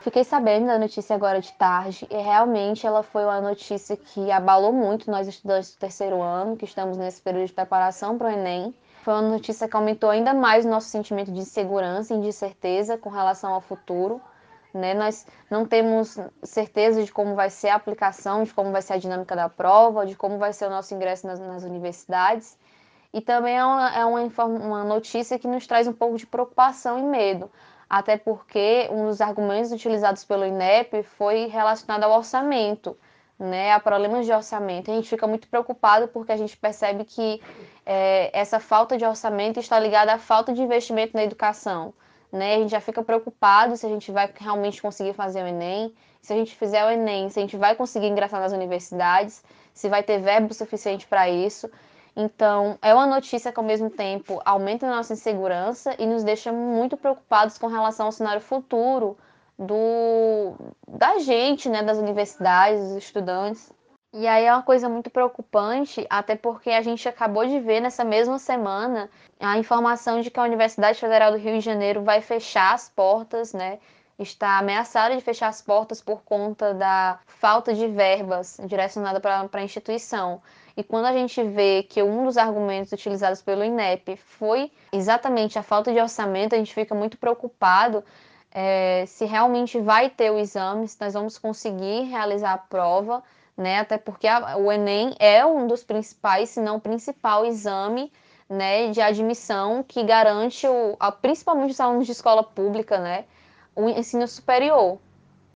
Fiquei sabendo da notícia agora de tarde e realmente ela foi uma notícia que abalou muito nós estudantes do terceiro ano, que estamos nesse período de preparação para o Enem. Foi uma notícia que aumentou ainda mais o nosso sentimento de insegurança e de incerteza com relação ao futuro. Né? Nós não temos certeza de como vai ser a aplicação, de como vai ser a dinâmica da prova, de como vai ser o nosso ingresso nas, nas universidades. E também é, uma, é uma, uma notícia que nos traz um pouco de preocupação e medo, até porque um dos argumentos utilizados pelo INEP foi relacionado ao orçamento, né, a problemas de orçamento. A gente fica muito preocupado porque a gente percebe que é, essa falta de orçamento está ligada à falta de investimento na educação. Né? A gente já fica preocupado se a gente vai realmente conseguir fazer o Enem, se a gente fizer o Enem, se a gente vai conseguir ingressar nas universidades, se vai ter verbo suficiente para isso. Então, é uma notícia que, ao mesmo tempo, aumenta a nossa insegurança e nos deixa muito preocupados com relação ao cenário futuro do, da gente, né, das universidades, dos estudantes. E aí é uma coisa muito preocupante, até porque a gente acabou de ver nessa mesma semana a informação de que a Universidade Federal do Rio de Janeiro vai fechar as portas, né? Está ameaçada de fechar as portas por conta da falta de verbas direcionada para a instituição. E quando a gente vê que um dos argumentos utilizados pelo INEP foi exatamente a falta de orçamento, a gente fica muito preocupado é, se realmente vai ter o exame, se nós vamos conseguir realizar a prova, né? Até porque a, o Enem é um dos principais, se não o principal exame né, de admissão que garante, o, a, principalmente os alunos de escola pública, né, o ensino superior.